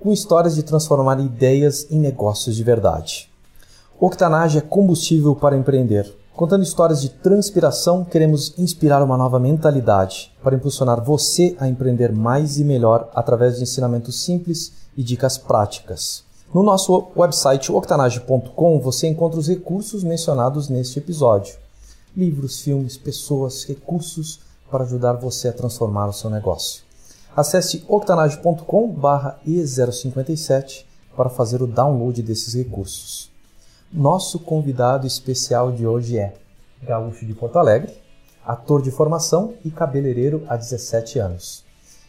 com histórias de transformar ideias em negócios de verdade. Octanage é combustível para empreender. Contando histórias de transpiração, queremos inspirar uma nova mentalidade para impulsionar você a empreender mais e melhor através de ensinamentos simples e dicas práticas. No nosso website octanage.com você encontra os recursos mencionados neste episódio: livros, filmes, pessoas, recursos para ajudar você a transformar o seu negócio. Acesse octanage.com/e057 para fazer o download desses recursos. Nosso convidado especial de hoje é gaúcho de Porto Alegre, ator de formação e cabeleireiro há 17 anos.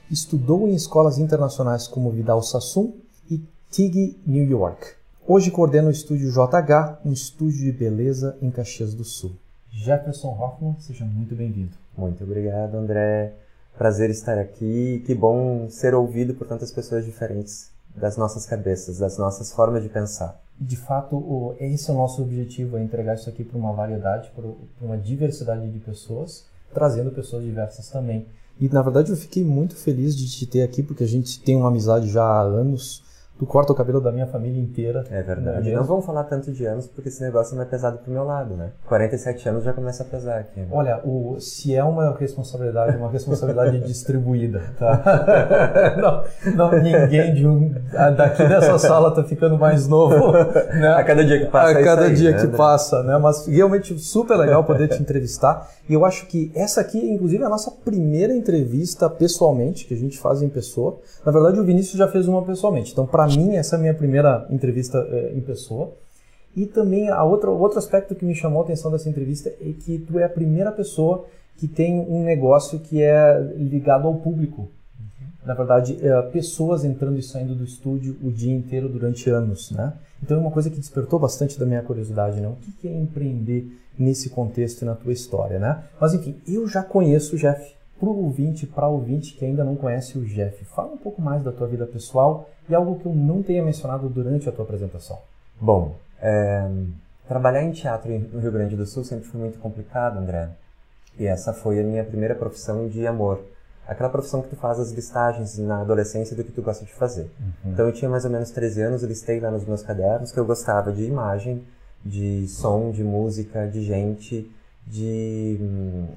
Estudou em escolas internacionais como Vidal Sassoon e TIG New York. Hoje coordena o estúdio JH, um estúdio de beleza em Caxias do Sul. Jefferson Hoffman, seja muito bem-vindo. Muito obrigado, André. Prazer estar aqui. Que bom ser ouvido por tantas pessoas diferentes das nossas cabeças, das nossas formas de pensar. De fato, esse é o nosso objetivo, é entregar isso aqui para uma variedade, para uma diversidade de pessoas, trazendo pessoas diversas também. E na verdade eu fiquei muito feliz de te ter aqui, porque a gente tem uma amizade já há anos Tu corta o cabelo da minha família inteira. É verdade. Não, não vamos falar tanto de anos, porque esse negócio não é pesado pro meu lado, né? 47 anos já começa a pesar aqui. Né? Olha, o, se é uma responsabilidade, uma responsabilidade distribuída, tá? não, não, ninguém de um, daqui dessa sala tá ficando mais novo. Né? A cada dia que passa. A cada aí, dia né? que passa, né? Mas realmente super legal poder te entrevistar. E eu acho que essa aqui, inclusive, é a nossa primeira entrevista pessoalmente, que a gente faz em pessoa. Na verdade, o Vinícius já fez uma pessoalmente. Então, para mim, essa é a minha primeira entrevista é, em pessoa. E também a outra, outro aspecto que me chamou a atenção dessa entrevista é que tu é a primeira pessoa que tem um negócio que é ligado ao público. Uhum. Na verdade, é, pessoas entrando e saindo do estúdio o dia inteiro durante anos, né? Então é uma coisa que despertou bastante da minha curiosidade, né? O que é empreender nesse contexto e na tua história, né? Mas enfim, eu já conheço o Jeff para o ouvinte, para o ouvinte que ainda não conhece o Jeff, fala um pouco mais da tua vida pessoal e algo que eu não tenha mencionado durante a tua apresentação. Bom, é, trabalhar em teatro no Rio Grande do Sul sempre foi muito complicado, André. E essa foi a minha primeira profissão de amor. Aquela profissão que tu faz as listagens na adolescência do que tu gosta de fazer. Uhum. Então eu tinha mais ou menos 13 anos, listei lá nos meus cadernos que eu gostava de imagem, de som, de música, de gente, de,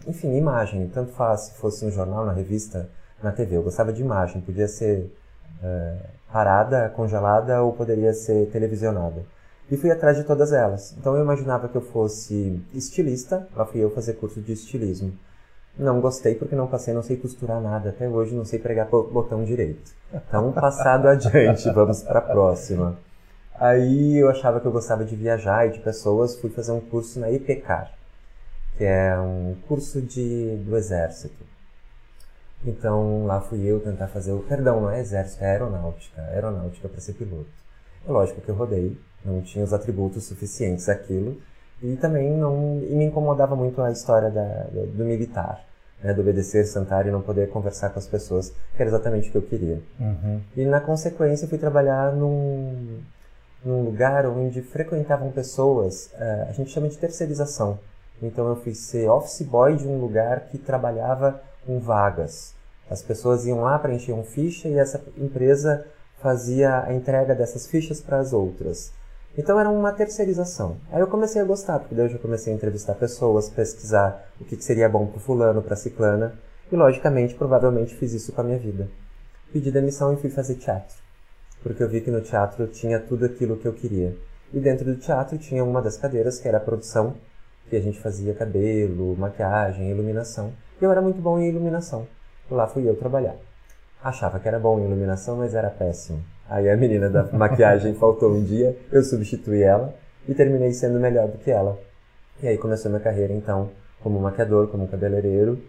enfim, imagem, tanto faz se fosse no jornal, na revista, na TV. Eu gostava de imagem, podia ser é, parada, congelada ou poderia ser televisionada. E fui atrás de todas elas. Então eu imaginava que eu fosse estilista, lá fui eu fazer curso de estilismo. Não gostei porque não passei, não sei costurar nada. Até hoje não sei pregar botão direito. Então, passado adiante, vamos para a próxima. Aí eu achava que eu gostava de viajar e de pessoas, fui fazer um curso na IPCAR que é um curso de, do exército. Então lá fui eu tentar fazer o. Perdão, não é exército, é aeronáutica. Aeronáutica para ser piloto. É lógico que eu rodei, não tinha os atributos suficientes aquilo. E também não e me incomodava muito a história da, do, do militar, né, do obedecer, sentar e não poder conversar com as pessoas, que era exatamente o que eu queria. Uhum. E na consequência fui trabalhar num, num lugar onde frequentavam pessoas, uh, a gente chama de terceirização. Então eu fui ser office boy de um lugar que trabalhava com vagas. As pessoas iam lá, preenchiam ficha e essa empresa fazia a entrega dessas fichas para as outras. Então era uma terceirização. Aí eu comecei a gostar, porque daí eu já comecei a entrevistar pessoas, pesquisar o que, seria bom para fulano, para ciclana, e logicamente, provavelmente fiz isso com a minha vida. Pedi demissão e fui fazer teatro, porque eu vi que no teatro tinha tudo aquilo que eu queria. E dentro do teatro tinha uma das cadeiras que era a produção que a gente fazia cabelo, maquiagem, iluminação. E eu era muito bom em iluminação. Lá fui eu trabalhar. Achava que era bom em iluminação, mas era péssimo. Aí a menina da maquiagem faltou um dia, eu substituí ela e terminei sendo melhor do que ela. E aí começou minha carreira então como maquiador, como cabeleireiro,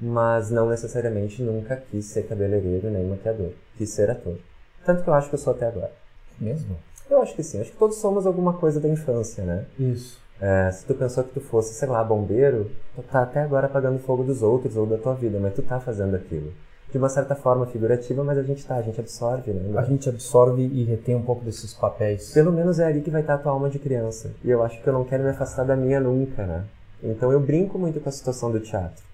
mas não necessariamente nunca quis ser cabeleireiro nem maquiador. Quis ser ator. Tanto que eu acho que eu sou até agora. Mesmo? Eu acho que sim. Acho que todos somos alguma coisa da infância, né? Isso. É, se tu pensou que tu fosse, sei lá, bombeiro, tu tá até agora apagando fogo dos outros ou da tua vida, mas tu tá fazendo aquilo. De uma certa forma figurativa, mas a gente tá, a gente absorve, né? A gente absorve e retém um pouco desses papéis. Pelo menos é ali que vai estar a tua alma de criança. E eu acho que eu não quero me afastar da minha nunca, né? Então eu brinco muito com a situação do teatro.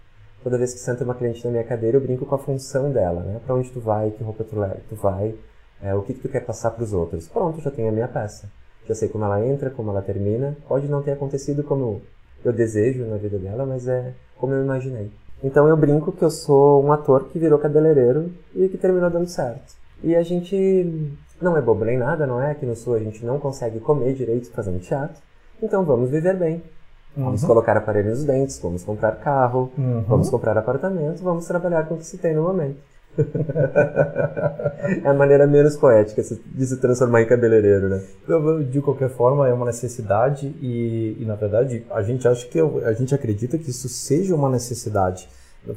Toda vez que senta uma cliente na minha cadeira, eu brinco com a função dela, né? Pra onde tu vai, que roupa tu, tu vai, é, o que, que tu quer passar para os outros. Pronto, já tenho a minha peça. Já sei como ela entra, como ela termina. Pode não ter acontecido como eu desejo na vida dela, mas é como eu imaginei. Então eu brinco que eu sou um ator que virou cabeleireiro e que terminou dando certo. E a gente não é bobo nem nada, não é? Aqui no Sul a gente não consegue comer direito fazendo teatro. Então vamos viver bem. Vamos uhum. colocar aparelho nos dentes, vamos comprar carro, uhum. vamos comprar apartamento, vamos trabalhar com o que se tem no momento. é a maneira menos poética de se transformar em cabeleireiro, né? De qualquer forma, é uma necessidade e, e, na verdade, a gente acha que a gente acredita que isso seja uma necessidade.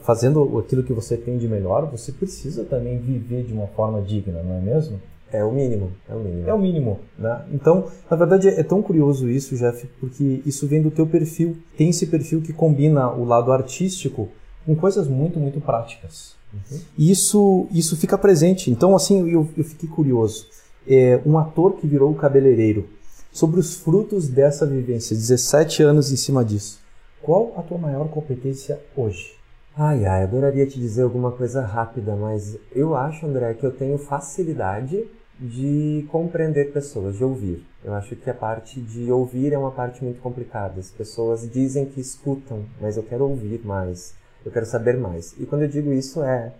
Fazendo aquilo que você tem de melhor, você precisa também viver de uma forma digna, não é mesmo? É o mínimo, é o mínimo. É o mínimo, né? Então, na verdade, é tão curioso isso, Jeff, porque isso vem do teu perfil. Tem esse perfil que combina o lado artístico com coisas muito, muito práticas. Uhum. Isso, isso fica presente. Então, assim, eu, eu fiquei curioso. É, um ator que virou cabeleireiro, sobre os frutos dessa vivência, 17 anos em cima disso. Qual a tua maior competência hoje? Ai, ai, adoraria te dizer alguma coisa rápida, mas eu acho, André, que eu tenho facilidade de compreender pessoas, de ouvir. Eu acho que a parte de ouvir é uma parte muito complicada. As pessoas dizem que escutam, mas eu quero ouvir mais eu quero saber mais. E quando eu digo isso é,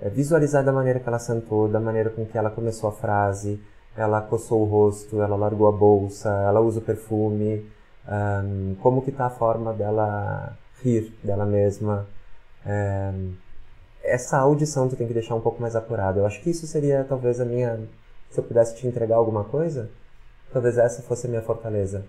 é visualizar da maneira que ela sentou, da maneira com que ela começou a frase, ela coçou o rosto, ela largou a bolsa, ela usa o perfume, um, como que está a forma dela rir dela mesma. Um, essa audição tu tem que deixar um pouco mais apurada. Eu acho que isso seria talvez a minha... Se eu pudesse te entregar alguma coisa, talvez essa fosse a minha fortaleza.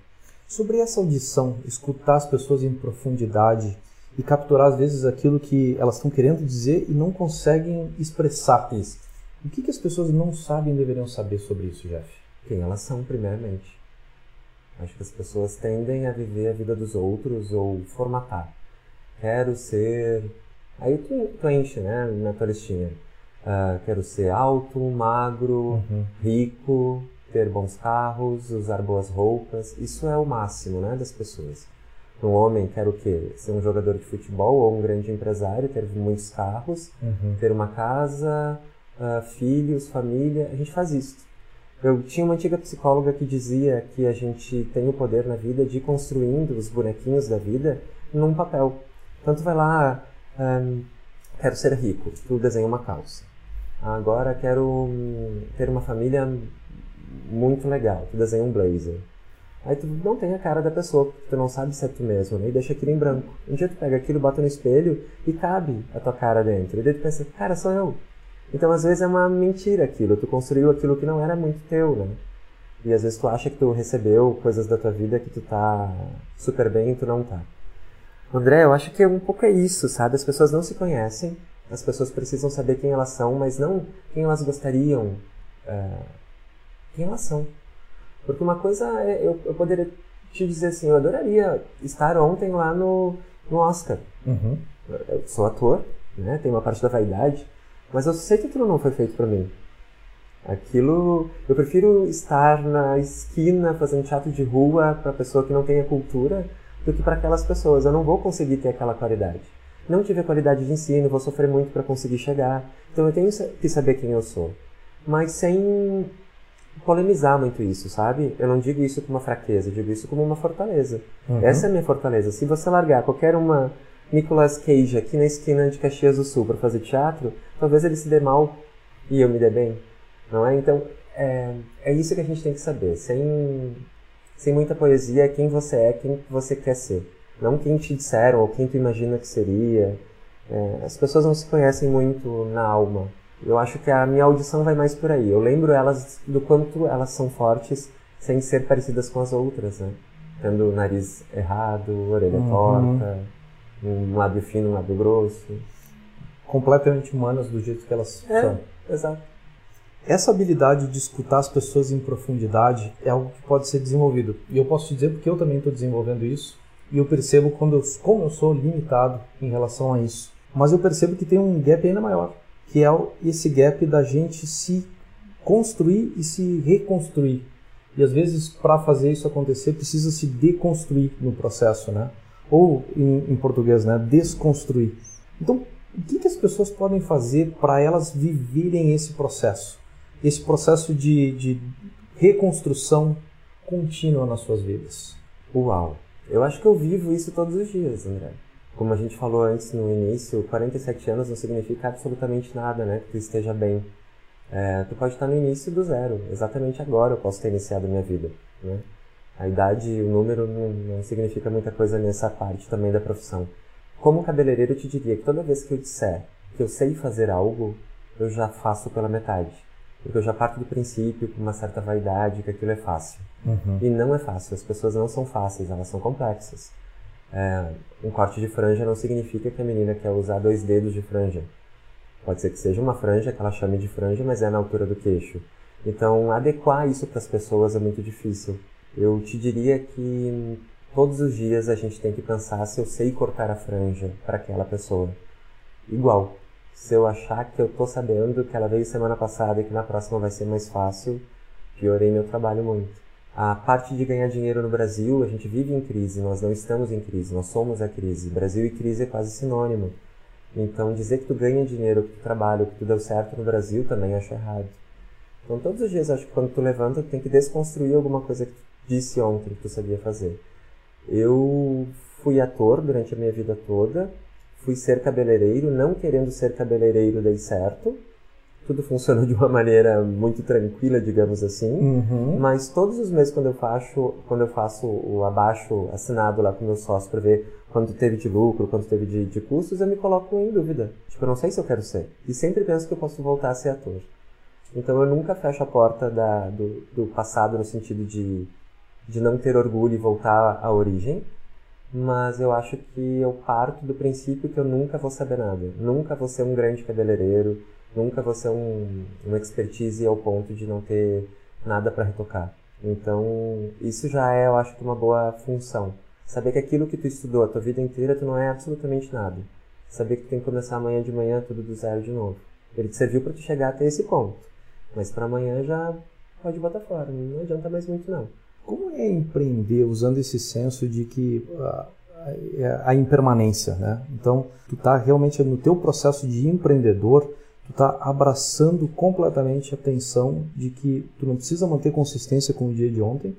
Sobre essa audição, escutar as pessoas em profundidade, e capturar às vezes aquilo que elas estão querendo dizer e não conseguem expressar isso. O que, que as pessoas não sabem e deveriam saber sobre isso, Jeff? Quem elas são, primeiramente. Acho que as pessoas tendem a viver a vida dos outros ou formatar. Quero ser. Aí tu, tu enche, né, na tua listinha. Uh, quero ser alto, magro, uhum. rico, ter bons carros, usar boas roupas. Isso é o máximo, né, das pessoas um homem quer o quê? Ser um jogador de futebol ou um grande empresário, ter muitos carros, uhum. ter uma casa, uh, filhos, família. A gente faz isso. Eu tinha uma antiga psicóloga que dizia que a gente tem o poder na vida de ir construindo os bonequinhos da vida num papel. Então tu vai lá, um, quero ser rico, tu desenha uma calça. Agora quero um, ter uma família muito legal, tu desenha um blazer. Aí tu não tem a cara da pessoa, porque tu não sabe se é tu mesmo, né? E deixa aquilo em branco. Um dia tu pega aquilo, bota no espelho e cabe a tua cara dentro. E daí tu pensa, cara, sou eu. Então às vezes é uma mentira aquilo, tu construiu aquilo que não era muito teu, né? E às vezes tu acha que tu recebeu coisas da tua vida que tu tá super bem e tu não tá. André, eu acho que um pouco é isso, sabe? As pessoas não se conhecem, as pessoas precisam saber quem elas são, mas não quem elas gostariam, é, quem elas são. Porque uma coisa é, eu, eu poderia te dizer assim, eu adoraria estar ontem lá no, no Oscar. Uhum. Eu sou ator, né? Tem uma parte da vaidade, mas eu sei que aquilo não foi feito para mim. Aquilo, eu prefiro estar na esquina fazendo teatro de rua para pessoa que não tem a cultura do que para aquelas pessoas. Eu não vou conseguir ter aquela qualidade. Não tive a qualidade de ensino, vou sofrer muito para conseguir chegar. Então eu tenho que saber quem eu sou, mas sem polemizar muito isso, sabe? Eu não digo isso como uma fraqueza, eu digo isso como uma fortaleza. Uhum. Essa é a minha fortaleza. Se você largar qualquer uma Nicolas Cage aqui na esquina de Caxias do Sul para fazer teatro, talvez ele se dê mal e eu me dê bem, não é? Então, é, é isso que a gente tem que saber. Sem, sem muita poesia, é quem você é, quem você quer ser. Não quem te disseram ou quem tu imagina que seria. É, as pessoas não se conhecem muito na alma. Eu acho que a minha audição vai mais por aí. Eu lembro elas do quanto elas são fortes sem ser parecidas com as outras, né? Tendo o nariz errado, orelha uhum. torta, um lábio fino, um lábio grosso. Completamente humanas do jeito que elas é, são. Exato. essa habilidade de escutar as pessoas em profundidade é algo que pode ser desenvolvido. E eu posso te dizer porque eu também estou desenvolvendo isso e eu percebo quando eu, como eu sou limitado em relação a isso. Mas eu percebo que tem um gap ainda maior, que é esse gap da gente se construir e se reconstruir. E às vezes, para fazer isso acontecer, precisa se deconstruir no processo, né? Ou em, em português, né? Desconstruir. Então, o que, que as pessoas podem fazer para elas viverem esse processo? Esse processo de, de reconstrução contínua nas suas vidas? Uau! Eu acho que eu vivo isso todos os dias, André. Como a gente falou antes no início, 47 anos não significa absolutamente nada, né? Que tu esteja bem. É, tu pode estar no início do zero. Exatamente agora eu posso ter iniciado a minha vida, né? A idade, o número não, não significa muita coisa nessa parte também da profissão. Como cabeleireiro, eu te diria que toda vez que eu disser que eu sei fazer algo, eu já faço pela metade. Porque eu já parto do princípio, com uma certa vaidade, que aquilo é fácil. Uhum. E não é fácil. As pessoas não são fáceis, elas são complexas. É, um corte de franja não significa que a menina quer usar dois dedos de franja. Pode ser que seja uma franja, que ela chame de franja, mas é na altura do queixo. Então, adequar isso para as pessoas é muito difícil. Eu te diria que todos os dias a gente tem que pensar se eu sei cortar a franja para aquela pessoa. Igual. Se eu achar que eu tô sabendo que ela veio semana passada e que na próxima vai ser mais fácil, piorei meu trabalho muito. A parte de ganhar dinheiro no Brasil, a gente vive em crise, nós não estamos em crise, nós somos a crise. Brasil e crise é quase sinônimo. Então, dizer que tu ganha dinheiro, que tu trabalha, que tu deu certo no Brasil, também acho errado. Então, todos os dias, acho que quando tu levanta, tu tem que desconstruir alguma coisa que tu disse ontem que tu sabia fazer. Eu fui ator durante a minha vida toda, fui ser cabeleireiro, não querendo ser cabeleireiro dei certo. Tudo funcionou de uma maneira muito tranquila, digamos assim. Uhum. Mas todos os meses quando eu faço, quando eu faço o abaixo assinado lá com meu sócio para ver quanto teve de lucro, quanto teve de, de custos, eu me coloco em dúvida. Tipo, eu não sei se eu quero ser. E sempre penso que eu posso voltar a ser ator. Então eu nunca fecho a porta da, do, do passado no sentido de, de não ter orgulho e voltar à origem mas eu acho que eu parto do princípio que eu nunca vou saber nada. Nunca vou ser um grande cabeleireiro, nunca vou ser um, uma expertise ao ponto de não ter nada para retocar. Então, isso já é, eu acho que uma boa função. Saber que aquilo que tu estudou a tua vida inteira, tu não é absolutamente nada. Saber que tu tem que começar amanhã de manhã tudo do zero de novo. Ele te serviu para tu chegar até esse ponto. Mas para amanhã já pode botar fora, não adianta mais muito não. Como é empreender usando esse senso de que a, a, a impermanência, né? Então, tu está realmente no teu processo de empreendedor, tu está abraçando completamente a tensão de que tu não precisa manter consistência com o dia de ontem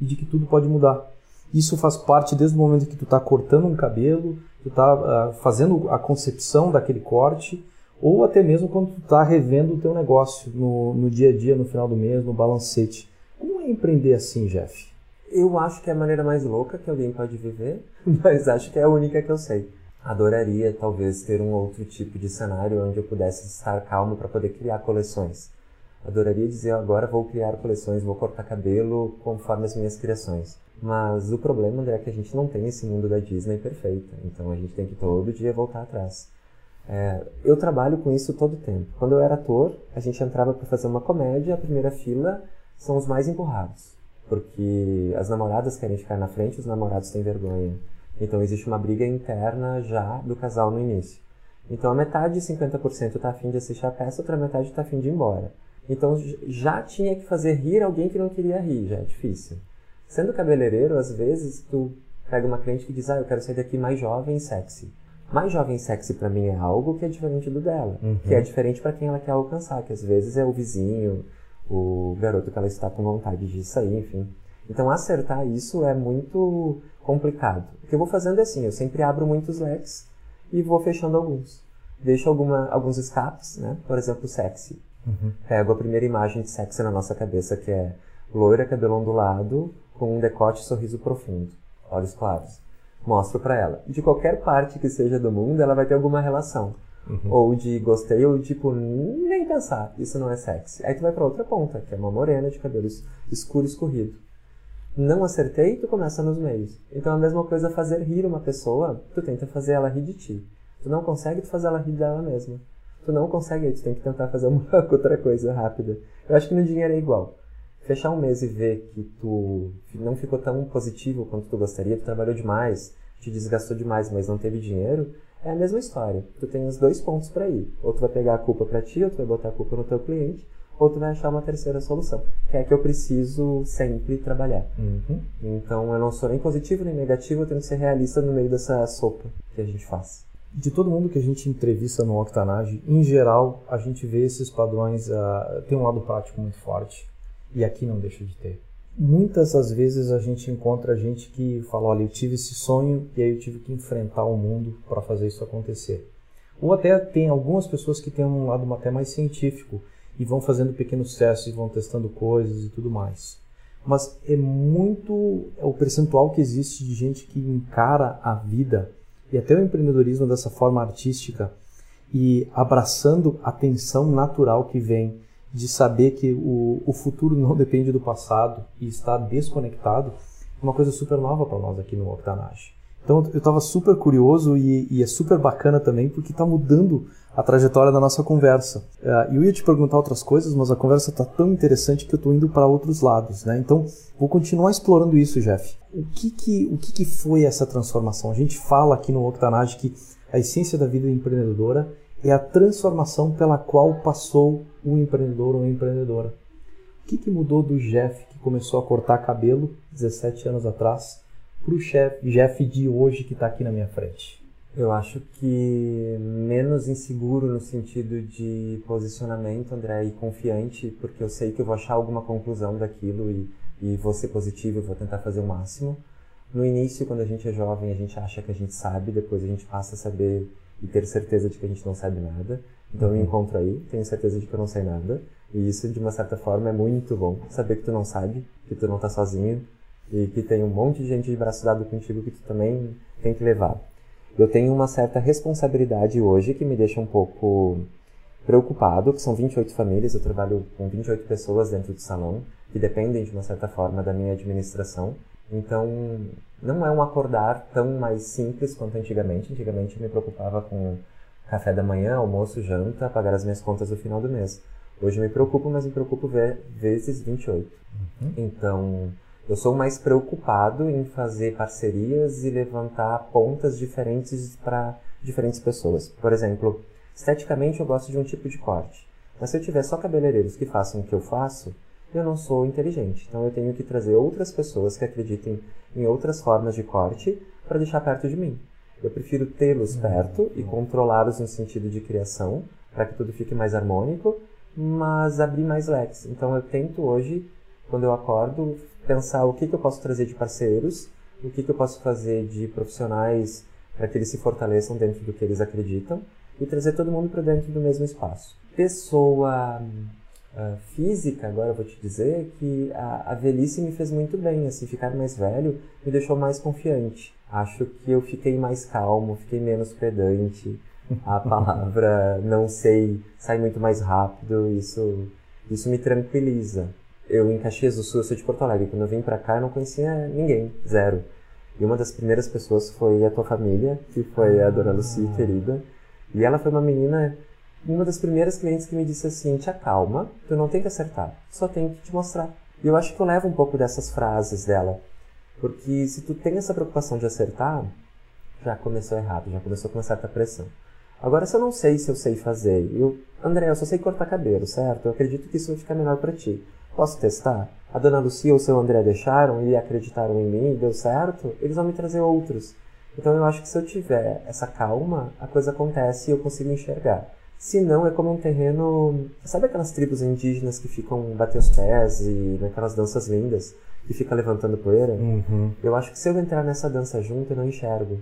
e de que tudo pode mudar. Isso faz parte desde o momento que tu está cortando um cabelo, tu está uh, fazendo a concepção daquele corte, ou até mesmo quando tu está revendo o teu negócio no, no dia a dia, no final do mês, no balancete. Como é empreender assim, Jeff? Eu acho que é a maneira mais louca que alguém pode viver, mas acho que é a única que eu sei. Adoraria, talvez, ter um outro tipo de cenário onde eu pudesse estar calmo para poder criar coleções. Adoraria dizer agora vou criar coleções, vou cortar cabelo conforme as minhas criações. Mas o problema, André, é que a gente não tem esse mundo da Disney perfeito. Então a gente tem que todo dia voltar atrás. É, eu trabalho com isso todo o tempo. Quando eu era ator, a gente entrava para fazer uma comédia, a primeira fila são os mais empurrados. Porque as namoradas querem ficar na frente, os namorados têm vergonha. Então existe uma briga interna já do casal no início. Então a metade, 50%, está afim de assistir a peça, outra metade está afim de ir embora. Então já tinha que fazer rir alguém que não queria rir, já é difícil. Sendo cabeleireiro, às vezes tu pega uma cliente que diz, ah, eu quero sair daqui mais jovem e sexy. Mais jovem e sexy para mim é algo que é diferente do dela, uhum. que é diferente para quem ela quer alcançar, que às vezes é o vizinho, o garoto que ela está com vontade de sair, enfim. Então acertar isso é muito complicado. O que eu vou fazendo é assim, eu sempre abro muitos leques e vou fechando alguns. Deixo alguma, alguns escapes, né? Por exemplo, sexy. Uhum. Pego a primeira imagem de sexy na nossa cabeça, que é loira, cabelo ondulado, com um decote e sorriso profundo, olhos claros. Mostro para ela. De qualquer parte que seja do mundo, ela vai ter alguma relação. Uhum. Ou de gostei, ou tipo, nem pensar, isso não é sexy. Aí tu vai pra outra ponta, que é uma morena de cabelo escuro escorrido. Não acertei, tu começa nos meios. Então a mesma coisa fazer rir uma pessoa, tu tenta fazer ela rir de ti. Tu não consegue, tu faz ela rir dela mesma. Tu não consegue, tu tem que tentar fazer uma outra coisa rápida. Eu acho que no dinheiro é igual. Fechar um mês e ver que tu não ficou tão positivo quanto tu gostaria, tu trabalhou demais, te desgastou demais, mas não teve dinheiro, é a mesma história. Tu tem os dois pontos para ir. Ou tu vai pegar a culpa para ti, ou tu vai botar a culpa no teu cliente, ou tu vai achar uma terceira solução, que é que eu preciso sempre trabalhar. Uhum. Então eu não sou nem positivo nem negativo, eu tenho que ser realista no meio dessa sopa que a gente faz. De todo mundo que a gente entrevista no Octanage, em geral, a gente vê esses padrões, uh, tem um lado prático muito forte, e aqui não deixa de ter. Muitas das vezes a gente encontra gente que fala, olha, eu tive esse sonho e aí eu tive que enfrentar o mundo para fazer isso acontecer. Ou até tem algumas pessoas que têm um lado até mais científico, e vão fazendo pequenos testes, vão testando coisas e tudo mais. Mas é muito é o percentual que existe de gente que encara a vida e até o empreendedorismo dessa forma artística e abraçando a tensão natural que vem de saber que o, o futuro não depende do passado e está desconectado, é uma coisa super nova para nós aqui no Octanage. Então eu estava super curioso e, e, é super bacana também porque está mudando a trajetória da nossa conversa. Uh, eu ia te perguntar outras coisas, mas a conversa está tão interessante que eu estou indo para outros lados, né? Então, vou continuar explorando isso, Jeff. O que que, o que que foi essa transformação? A gente fala aqui no Octanage que a essência da vida empreendedora é a transformação pela qual passou o empreendedor ou a empreendedora. O que, que mudou do Jeff que começou a cortar cabelo 17 anos atrás para o Jeff de hoje que está aqui na minha frente? Eu acho que menos inseguro no sentido de posicionamento, André, e confiante, porque eu sei que eu vou achar alguma conclusão daquilo e, e vou ser positivo e vou tentar fazer o máximo. No início, quando a gente é jovem, a gente acha que a gente sabe, depois a gente passa a saber e ter certeza de que a gente não sabe nada. Então eu me uhum. encontro aí, tenho certeza de que eu não sei nada. E isso, de uma certa forma, é muito bom. Saber que tu não sabe, que tu não tá sozinho e que tem um monte de gente de braço dado contigo que tu também tem que levar eu tenho uma certa responsabilidade hoje que me deixa um pouco preocupado, que são 28 famílias, eu trabalho com 28 pessoas dentro do salão, que dependem de uma certa forma da minha administração. Então, não é um acordar tão mais simples quanto antigamente. Antigamente eu me preocupava com café da manhã, almoço, janta, pagar as minhas contas no final do mês. Hoje eu me preocupo, mas me preocupo vezes 28. Uhum. Então, eu sou mais preocupado em fazer parcerias e levantar pontas diferentes para diferentes pessoas. Por exemplo, esteticamente eu gosto de um tipo de corte. Mas se eu tiver só cabeleireiros que façam o que eu faço, eu não sou inteligente. Então eu tenho que trazer outras pessoas que acreditem em outras formas de corte para deixar perto de mim. Eu prefiro tê-los perto e controlá-los no sentido de criação, para que tudo fique mais harmônico, mas abrir mais leques. Então eu tento hoje, quando eu acordo, pensar o que, que eu posso trazer de parceiros, o que, que eu posso fazer de profissionais para que eles se fortaleçam dentro do que eles acreditam e trazer todo mundo para dentro do mesmo espaço. Pessoa uh, física, agora eu vou te dizer que a, a velhice me fez muito bem, assim, ficar mais velho me deixou mais confiante. Acho que eu fiquei mais calmo, fiquei menos pedante. A palavra não sei sai muito mais rápido, isso isso me tranquiliza eu em Caxias do Sul, eu sou de Porto Alegre. Quando eu vim pra cá, eu não conhecia ninguém, zero. E uma das primeiras pessoas foi a tua família, que foi a dona Lucy, ah. querida. E ela foi uma menina, uma das primeiras clientes que me disse assim: te acalma, tu não tem que acertar, só tem que te mostrar. E eu acho que eu levo um pouco dessas frases dela. Porque se tu tem essa preocupação de acertar, já começou errado, já começou com uma certa pressão. Agora, se eu não sei se eu sei fazer, eu, André, eu só sei cortar cabelo, certo? Eu acredito que isso vai ficar melhor para ti. Posso testar? A dona Lucia ou o seu André deixaram e acreditaram em mim e deu certo? Eles vão me trazer outros. Então eu acho que se eu tiver essa calma, a coisa acontece e eu consigo enxergar. Se não, é como um terreno. Sabe aquelas tribos indígenas que ficam bater os pés e naquelas danças lindas que fica levantando poeira? Uhum. Eu acho que se eu entrar nessa dança junto, eu não enxergo.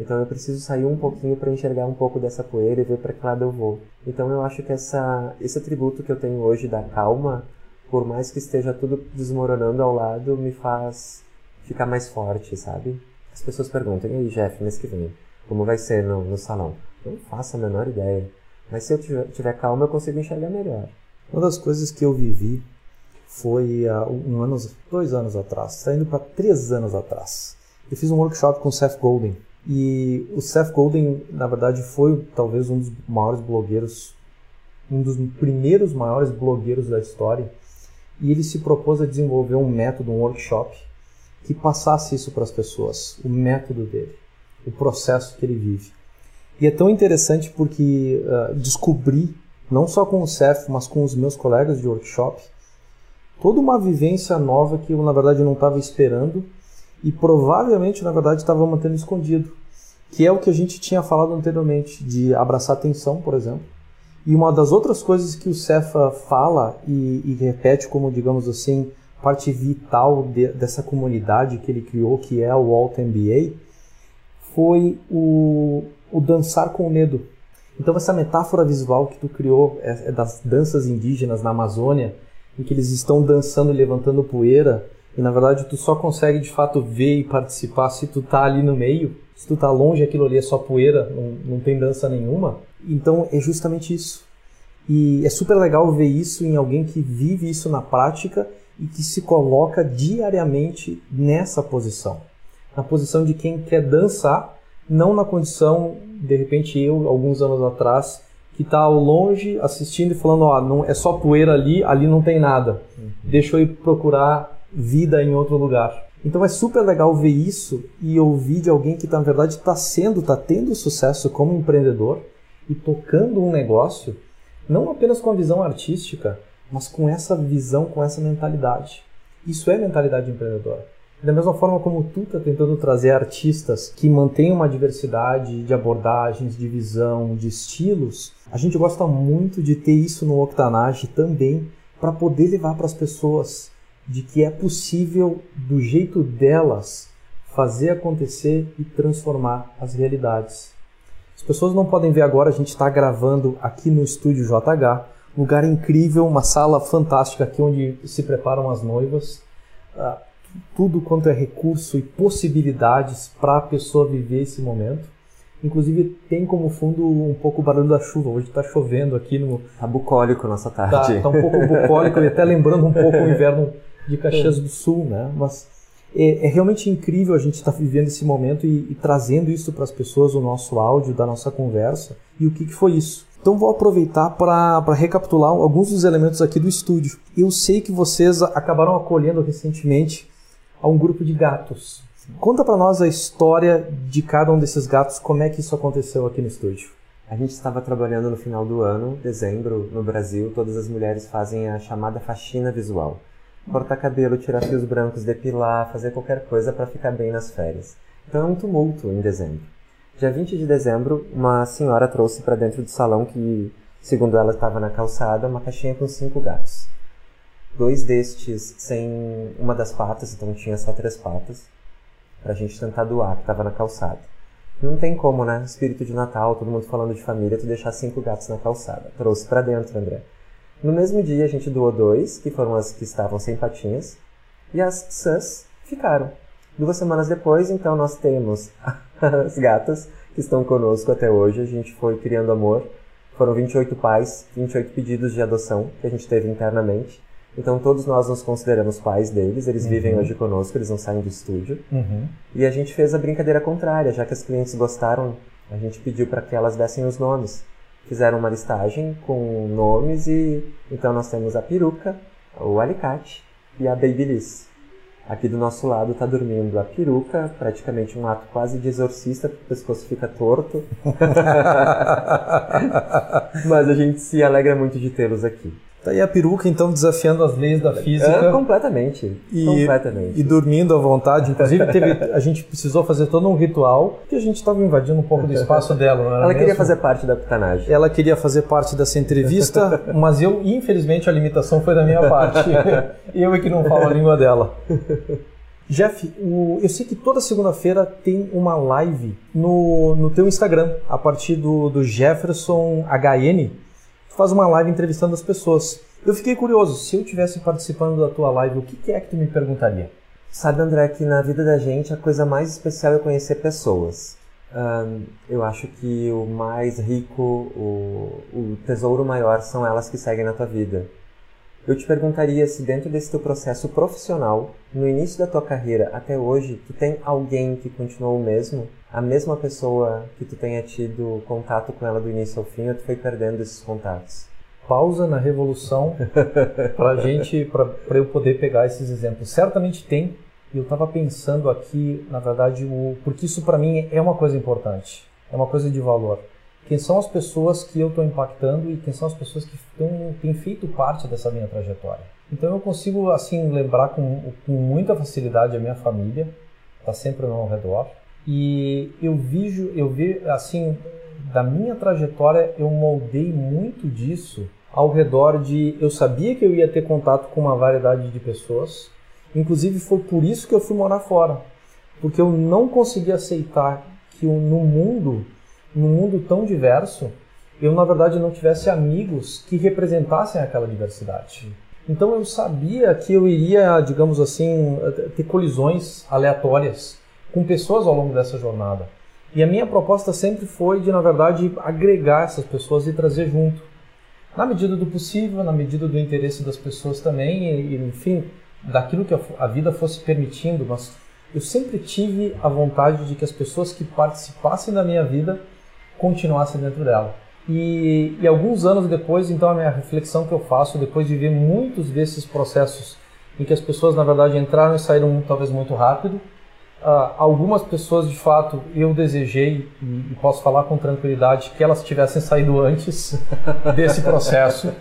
Então eu preciso sair um pouquinho para enxergar um pouco dessa poeira e ver para que lado eu vou. Então eu acho que essa, esse atributo que eu tenho hoje da calma por mais que esteja tudo desmoronando ao lado, me faz ficar mais forte, sabe? As pessoas perguntam, e aí, Jeff, mês que vem, como vai ser no, no salão? Não faço a menor ideia. Mas se eu tiver, tiver calma, eu consigo enxergar melhor. Uma das coisas que eu vivi foi uh, um ano, dois anos atrás, está indo para três anos atrás. Eu fiz um workshop com o Seth Golden E o Seth Godin, na verdade, foi talvez um dos maiores blogueiros, um dos primeiros maiores blogueiros da história. E ele se propôs a desenvolver um método, um workshop, que passasse isso para as pessoas, o método dele, o processo que ele vive. E é tão interessante porque uh, descobri, não só com o Seth, mas com os meus colegas de workshop, toda uma vivência nova que eu, na verdade, não estava esperando e provavelmente, na verdade, estava mantendo escondido. Que é o que a gente tinha falado anteriormente, de abraçar atenção, por exemplo. E uma das outras coisas que o Cefa fala e, e repete como, digamos assim, parte vital de, dessa comunidade que ele criou, que é o Alt MBA, foi o, o dançar com medo. Então essa metáfora visual que tu criou é, é das danças indígenas na Amazônia, em que eles estão dançando e levantando poeira, e na verdade tu só consegue de fato ver e participar se tu tá ali no meio. Se tu tá longe, aquilo ali é só poeira, não, não tem dança nenhuma. Então é justamente isso. E é super legal ver isso em alguém que vive isso na prática e que se coloca diariamente nessa posição. Na posição de quem quer dançar, não na condição, de repente eu, alguns anos atrás, que está ao longe assistindo e falando, ó, não, é só poeira ali, ali não tem nada. Uhum. Deixa eu ir procurar vida em outro lugar. Então é super legal ver isso e ouvir de alguém que, na verdade, está sendo, está tendo sucesso como empreendedor e tocando um negócio, não apenas com a visão artística, mas com essa visão, com essa mentalidade. Isso é mentalidade empreendedora. Da mesma forma como tu está tentando trazer artistas que mantenham uma diversidade de abordagens, de visão, de estilos, a gente gosta muito de ter isso no Octanage também para poder levar para as pessoas de que é possível, do jeito delas, fazer acontecer e transformar as realidades. As pessoas não podem ver agora, a gente está gravando aqui no estúdio JH, lugar incrível, uma sala fantástica aqui onde se preparam as noivas. Uh, tudo quanto é recurso e possibilidades para a pessoa viver esse momento. Inclusive tem como fundo um pouco o barulho da chuva. Hoje está chovendo aqui no. Tá bucólico nossa tarde. Tá, tá um pouco bucólico e até lembrando um pouco o inverno de Caxias do Sul, né? Mas é, é realmente incrível a gente estar tá vivendo esse momento e, e trazendo isso para as pessoas, o nosso áudio da nossa conversa. E o que, que foi isso? Então vou aproveitar para recapitular alguns dos elementos aqui do estúdio. Eu sei que vocês acabaram acolhendo recentemente a um grupo de gatos. Conta para nós a história de cada um desses gatos, como é que isso aconteceu aqui no estúdio. A gente estava trabalhando no final do ano, dezembro, no Brasil, todas as mulheres fazem a chamada faxina visual. Cortar cabelo, tirar fios brancos, depilar, fazer qualquer coisa para ficar bem nas férias. Então é um tumulto em dezembro. Dia 20 de dezembro, uma senhora trouxe para dentro do salão que, segundo ela, estava na calçada, uma caixinha com cinco gatos dois destes sem uma das patas, então tinha só três patas, pra gente tentar doar, que tava na calçada. Não tem como, né? Espírito de Natal, todo mundo falando de família, tu deixar cinco gatos na calçada. Trouxe para dentro, André. No mesmo dia a gente doou dois, que foram as que estavam sem patinhas, e as sãs ficaram. Duas semanas depois, então, nós temos as gatas que estão conosco até hoje. A gente foi criando amor. Foram 28 pais, 28 pedidos de adoção que a gente teve internamente. Então todos nós nos consideramos pais deles, eles uhum. vivem hoje conosco, eles não saem do estúdio. Uhum. E a gente fez a brincadeira contrária, já que as clientes gostaram, a gente pediu para que elas dessem os nomes. Fizeram uma listagem com nomes e então nós temos a peruca, o alicate e a babyliss. Aqui do nosso lado está dormindo a peruca, praticamente um ato quase de exorcista, porque o pescoço fica torto. Mas a gente se alegra muito de tê-los aqui. Tá aí a peruca, então, desafiando as leis da física. É, completamente. E, completamente. E dormindo à vontade. Inclusive, teve, a gente precisou fazer todo um ritual, que a gente estava invadindo um pouco do espaço dela. Ela mesmo? queria fazer parte da putanagem. Ela queria fazer parte dessa entrevista, mas eu, infelizmente, a limitação foi da minha parte. eu é que não falo a língua dela. Jeff, o, eu sei que toda segunda-feira tem uma live no, no teu Instagram, a partir do, do Jefferson HN faz uma live entrevistando as pessoas. Eu fiquei curioso, se eu tivesse participando da tua live, o que é que tu me perguntaria? Sabe, André, que na vida da gente a coisa mais especial é conhecer pessoas. Um, eu acho que o mais rico, o, o tesouro maior são elas que seguem na tua vida. eu te perguntaria se dentro desse teu processo profissional, no início da tua carreira até hoje, tu tem alguém que continuou o mesmo? A mesma pessoa que tu tenha tido contato com ela do início ao fim, ou tu foi perdendo esses contatos? Pausa na revolução para gente, para eu poder pegar esses exemplos. Certamente tem. E eu estava pensando aqui, na verdade, o, porque isso para mim é uma coisa importante, é uma coisa de valor quem são as pessoas que eu estou impactando e quem são as pessoas que tão, têm feito parte dessa minha trajetória. Então eu consigo assim lembrar com, com muita facilidade a minha família, está sempre ao meu redor. E eu vejo, eu vejo assim, da minha trajetória eu moldei muito disso ao redor de eu sabia que eu ia ter contato com uma variedade de pessoas. Inclusive foi por isso que eu fui morar fora, porque eu não conseguia aceitar que no mundo num mundo tão diverso, eu na verdade não tivesse amigos que representassem aquela diversidade. Então eu sabia que eu iria, digamos assim, ter colisões aleatórias com pessoas ao longo dessa jornada. E a minha proposta sempre foi de, na verdade, agregar essas pessoas e trazer junto. Na medida do possível, na medida do interesse das pessoas também, e, enfim, daquilo que a vida fosse permitindo, mas eu sempre tive a vontade de que as pessoas que participassem da minha vida continuasse dentro dela. E, e, alguns anos depois, então, a minha reflexão que eu faço, depois de ver muitos desses processos em que as pessoas, na verdade, entraram e saíram talvez muito rápido, uh, algumas pessoas, de fato, eu desejei, e, e, posso falar com tranquilidade, que elas tivessem saído antes desse processo.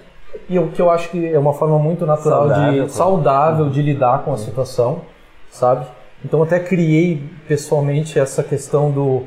E o que eu acho que é uma forma muito natural, saudável, de, saudável de lidar com a situação, sabe? Então, até criei pessoalmente essa questão do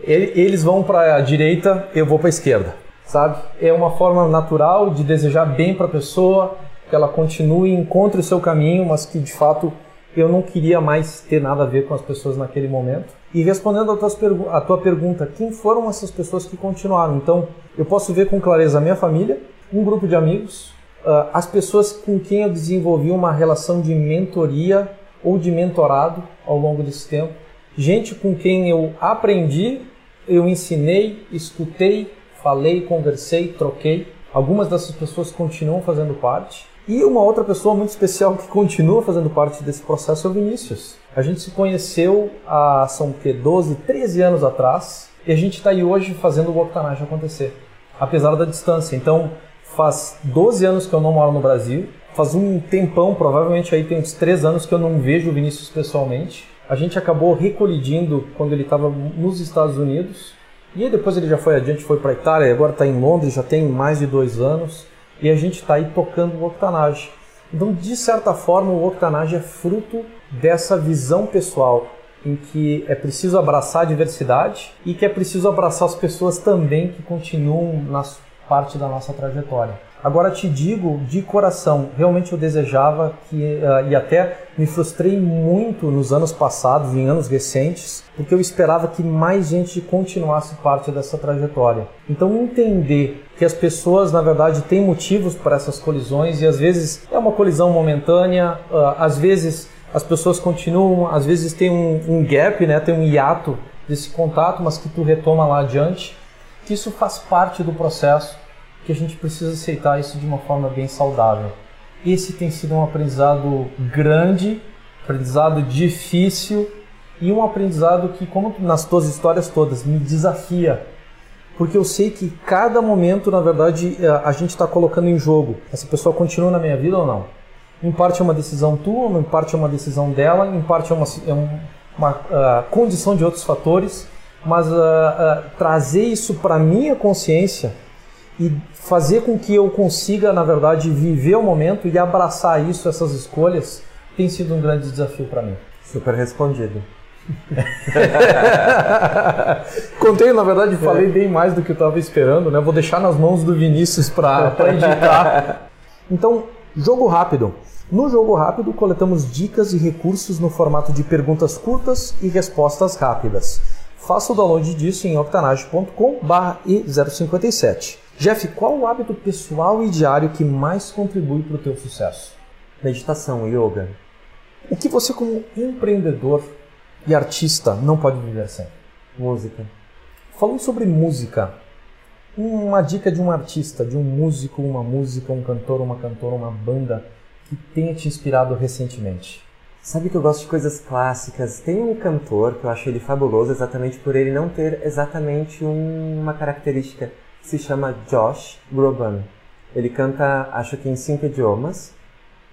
eles vão para a direita, eu vou para a esquerda, sabe? É uma forma natural de desejar bem para a pessoa, que ela continue, encontre o seu caminho, mas que de fato eu não queria mais ter nada a ver com as pessoas naquele momento. E respondendo a, pergu a tua pergunta, quem foram essas pessoas que continuaram? Então, eu posso ver com clareza a minha família, um grupo de amigos, uh, as pessoas com quem eu desenvolvi uma relação de mentoria ou de mentorado ao longo desse tempo, gente com quem eu aprendi, eu ensinei, escutei, falei, conversei, troquei. Algumas dessas pessoas continuam fazendo parte. E uma outra pessoa muito especial que continua fazendo parte desse processo é o Vinícius. A gente se conheceu há, são que, 12, 13 anos atrás, e a gente está aí hoje fazendo o Octanage acontecer, apesar da distância. Então, faz 12 anos que eu não moro no Brasil, faz um tempão, provavelmente aí tem uns 3 anos que eu não vejo o Vinícius pessoalmente. A gente acabou recolidindo quando ele estava nos Estados Unidos. E depois ele já foi adiante, foi para a Itália, agora está em Londres, já tem mais de dois anos. E a gente está aí tocando o Octanage. Então, de certa forma, o Octanage é fruto dessa visão pessoal em que é preciso abraçar a diversidade e que é preciso abraçar as pessoas também que continuam na parte da nossa trajetória. Agora te digo de coração, realmente eu desejava que, uh, e até me frustrei muito nos anos passados, em anos recentes, porque eu esperava que mais gente continuasse parte dessa trajetória. Então entender que as pessoas, na verdade, têm motivos para essas colisões e às vezes é uma colisão momentânea, uh, às vezes as pessoas continuam, às vezes tem um, um gap, né, tem um hiato desse contato, mas que tu retoma lá adiante, que isso faz parte do processo que a gente precisa aceitar isso de uma forma bem saudável. Esse tem sido um aprendizado grande, aprendizado difícil e um aprendizado que, como nas tuas histórias todas, me desafia. Porque eu sei que cada momento, na verdade, eh, a gente está colocando em jogo. Essa pessoa continua na minha vida ou não? Em parte é uma decisão tua, em parte é uma decisão dela, em parte é uma, é uma uh, condição de outros fatores. Mas uh, uh, trazer isso para minha consciência e fazer com que eu consiga, na verdade, viver o momento e abraçar isso, essas escolhas, tem sido um grande desafio para mim. Super respondido. Contei, na verdade, falei bem mais do que eu estava esperando, né? Vou deixar nas mãos do Vinícius para indicar. Então, jogo rápido. No jogo rápido, coletamos dicas e recursos no formato de perguntas curtas e respostas rápidas. Faça o download disso em octanage.com/e057. Jeff, qual o hábito pessoal e diário que mais contribui para o teu sucesso? Meditação, yoga. O que você como empreendedor e artista não pode viver sem? Música. Falando sobre música, uma dica de um artista, de um músico, uma música, um cantor, uma cantora, uma banda que tenha te inspirado recentemente. Sabe que eu gosto de coisas clássicas. Tem um cantor que eu acho ele fabuloso exatamente por ele não ter exatamente um, uma característica se chama Josh Groban. Ele canta, acho que em cinco idiomas,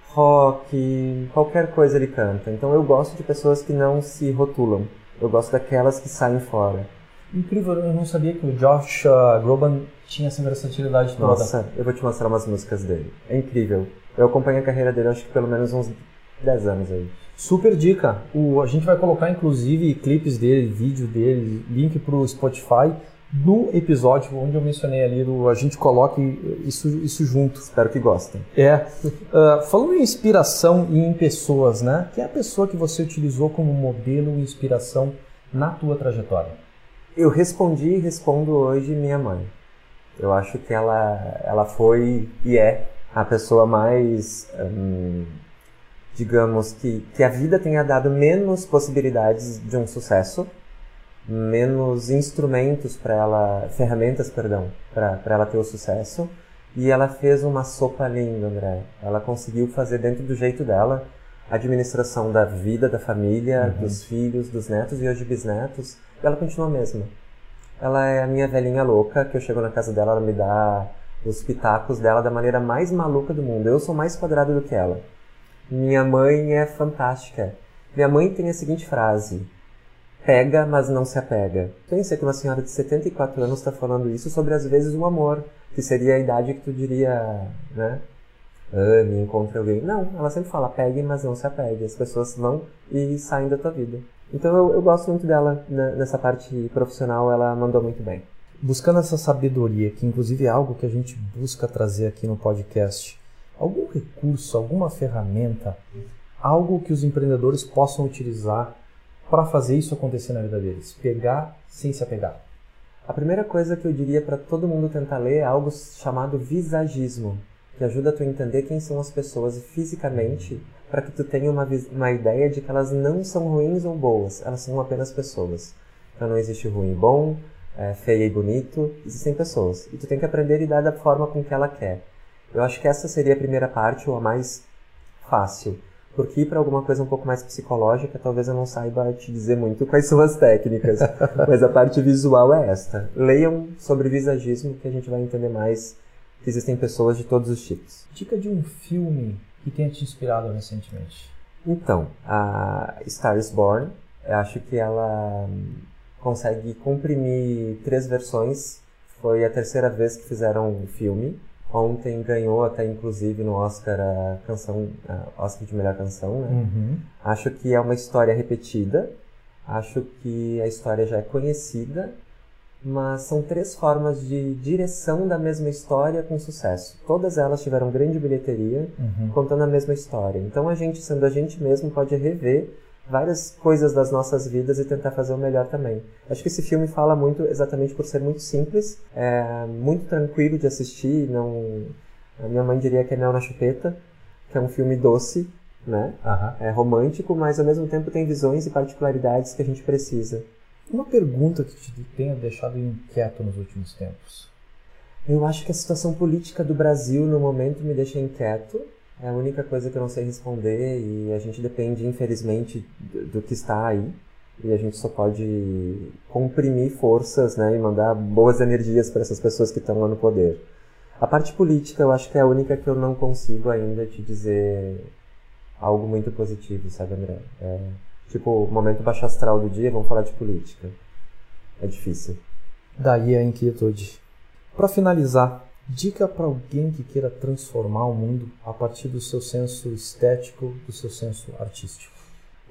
rock, qualquer coisa ele canta. Então eu gosto de pessoas que não se rotulam. Eu gosto daquelas que saem fora. Incrível, eu não sabia que o Josh uh, Groban tinha essa versatilidade toda. Nossa, eu vou te mostrar umas músicas dele. É incrível. Eu acompanho a carreira dele acho que pelo menos uns 10 anos aí. Super dica. O, a gente vai colocar inclusive clipes dele, vídeo dele, link para o Spotify no episódio onde eu mencionei ali, do, a gente coloque isso, isso junto. Espero que gostem. É. Uh, falando em inspiração e em pessoas, né? Quem é a pessoa que você utilizou como modelo e inspiração na tua trajetória? Eu respondi e respondo hoje minha mãe. Eu acho que ela, ela foi e é a pessoa mais hum, digamos, que, que a vida tenha dado menos possibilidades de um sucesso, menos instrumentos para ela, ferramentas, perdão, para ela ter o sucesso. E ela fez uma sopa linda, André. Ela conseguiu fazer dentro do jeito dela a administração da vida, da família, uhum. dos filhos, dos netos e hoje bisnetos. E ela continua a mesma. Ela é a minha velhinha louca, que eu chego na casa dela, ela me dá os pitacos dela da maneira mais maluca do mundo. Eu sou mais quadrado do que ela. Minha mãe é fantástica. Minha mãe tem a seguinte frase: pega, mas não se apega. Pensa que uma senhora de 74 anos está falando isso sobre às vezes o amor, que seria a idade que tu diria, né? Ame, encontre alguém. Não, ela sempre fala pegue, mas não se apegue. As pessoas vão e saem da tua vida. Então eu, eu gosto muito dela né, nessa parte profissional, ela mandou muito bem. Buscando essa sabedoria, que inclusive é algo que a gente busca trazer aqui no podcast, algum recurso, alguma ferramenta, algo que os empreendedores possam utilizar para fazer isso acontecer na vida deles? Pegar sem se apegar. A primeira coisa que eu diria para todo mundo tentar ler é algo chamado visagismo, que ajuda a tu entender quem são as pessoas fisicamente, para que tu tenha uma, uma ideia de que elas não são ruins ou boas, elas são apenas pessoas. Então não existe ruim e bom, é, feio e bonito, existem pessoas. E tu tem que aprender a lidar da forma com que ela quer. Eu acho que essa seria a primeira parte, ou a mais fácil. Porque ir para alguma coisa um pouco mais psicológica, talvez eu não saiba te dizer muito quais são as técnicas. mas a parte visual é esta. Leiam sobre visagismo que a gente vai entender mais que existem pessoas de todos os tipos. Dica de um filme que tenha te inspirado recentemente. Então, a Star is Born, eu acho que ela consegue comprimir três versões. Foi a terceira vez que fizeram um filme Ontem ganhou até inclusive no Oscar a canção, a Oscar de melhor canção, né? Uhum. Acho que é uma história repetida. Acho que a história já é conhecida, mas são três formas de direção da mesma história com sucesso. Todas elas tiveram grande bilheteria, uhum. contando a mesma história. Então a gente, sendo a gente mesmo, pode rever várias coisas das nossas vidas e tentar fazer o melhor também. Acho que esse filme fala muito exatamente por ser muito simples, é muito tranquilo de assistir, não a minha mãe diria que é mel na chupeta, que é um filme doce, né? Uhum. É romântico, mas ao mesmo tempo tem visões e particularidades que a gente precisa. Uma pergunta que te tenha deixado inquieto nos últimos tempos. Eu acho que a situação política do Brasil no momento me deixa inquieto. É a única coisa que eu não sei responder e a gente depende, infelizmente, do, que está aí. E a gente só pode comprimir forças né, e mandar boas energias para essas pessoas que estão lá no poder. A parte política eu acho que é a única que eu não consigo ainda te dizer algo muito positivo, sabe, André? É, tipo, momento baixo astral do dia, vamos falar de política. É difícil. Daí a inquietude. Para finalizar, Dica para alguém que queira transformar o mundo a partir do seu senso estético, do seu senso artístico.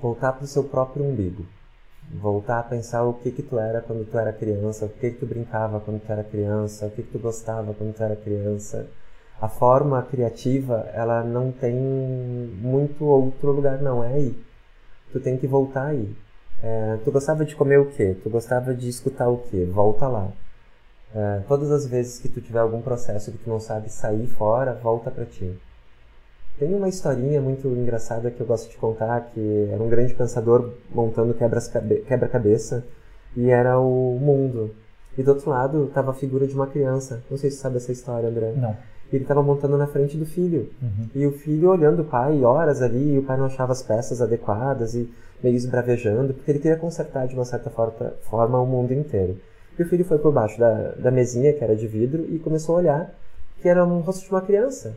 Voltar para o seu próprio umbigo. Voltar a pensar o que que tu era quando tu era criança, o que que tu brincava quando tu era criança, o que que tu gostava quando tu era criança. A forma criativa, ela não tem muito outro lugar, não. É aí. Tu tem que voltar aí. É, tu gostava de comer o quê? Tu gostava de escutar o quê? Volta lá. Uh, todas as vezes que tu tiver algum processo que tu não sabe sair fora, volta para ti. Tem uma historinha muito engraçada que eu gosto de contar, que era um grande pensador montando quebra-cabeça e era o mundo. E do outro lado estava a figura de uma criança. Não sei se você sabe essa história, André. Não. Ele estava montando na frente do filho. Uhum. E o filho olhando o pai horas ali, e o pai não achava as peças adequadas e meio esbravejando, porque ele queria consertar de uma certa forma o mundo inteiro. E o filho foi por baixo da, da mesinha, que era de vidro, e começou a olhar que era um rosto de uma criança.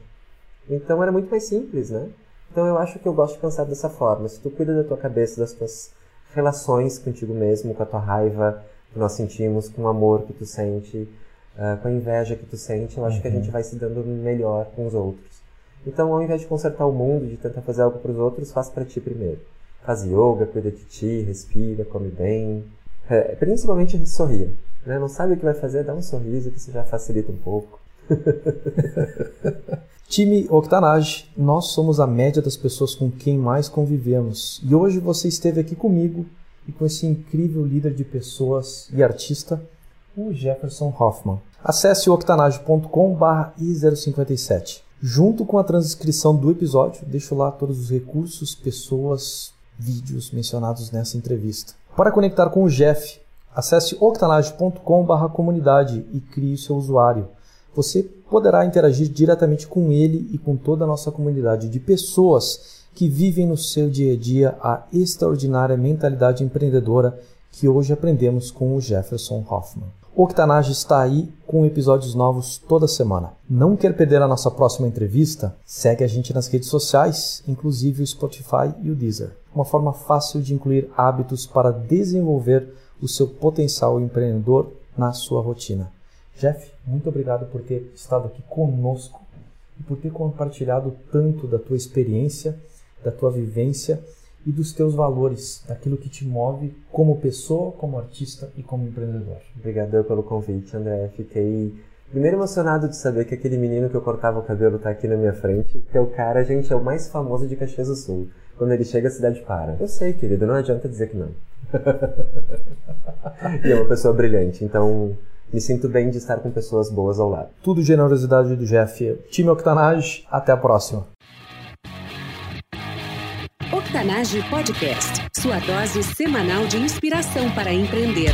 Então era muito mais simples, né? Então eu acho que eu gosto de pensar dessa forma. Se tu cuida da tua cabeça, das tuas relações contigo mesmo, com a tua raiva que nós sentimos, com o amor que tu sente, uh, com a inveja que tu sente, eu acho uhum. que a gente vai se dando melhor com os outros. Então, ao invés de consertar o mundo, de tentar fazer algo para os outros, faz para ti primeiro. Faz yoga, cuida de ti, respira, come bem. É, principalmente sorria. Né? Não sabe o que vai fazer, dá um sorriso que isso já facilita um pouco. Time Octanage, nós somos a média das pessoas com quem mais convivemos. E hoje você esteve aqui comigo e com esse incrível líder de pessoas e artista, o Jefferson Hoffman. Acesse octanage.com/i057. Junto com a transcrição do episódio, deixo lá todos os recursos, pessoas, vídeos mencionados nessa entrevista. Para conectar com o Jeff, acesse octanage.com/comunidade e crie o seu usuário você poderá interagir diretamente com ele e com toda a nossa comunidade de pessoas que vivem no seu dia a dia a extraordinária mentalidade empreendedora que hoje aprendemos com o Jefferson Hoffman. Octanage está aí com episódios novos toda semana. Não quer perder a nossa próxima entrevista? Segue a gente nas redes sociais, inclusive o Spotify e o Deezer. Uma forma fácil de incluir hábitos para desenvolver o seu potencial empreendedor na sua rotina. Jeff, muito obrigado por ter estado aqui conosco e por ter compartilhado tanto da tua experiência, da tua vivência e dos teus valores, daquilo que te move como pessoa, como artista e como empreendedor. Obrigado pelo convite, André. Fiquei primeiro emocionado de saber que aquele menino que eu cortava o cabelo está aqui na minha frente, que é o cara, gente, é o mais famoso de Caxias do Sul. Quando ele chega, a cidade para. Eu sei, querido, não adianta dizer que não. e é uma pessoa brilhante, então me sinto bem de estar com pessoas boas ao lado. Tudo generosidade do Jeff. Time Octanage, até a próxima. Octanage Podcast, sua dose semanal de inspiração para empreender.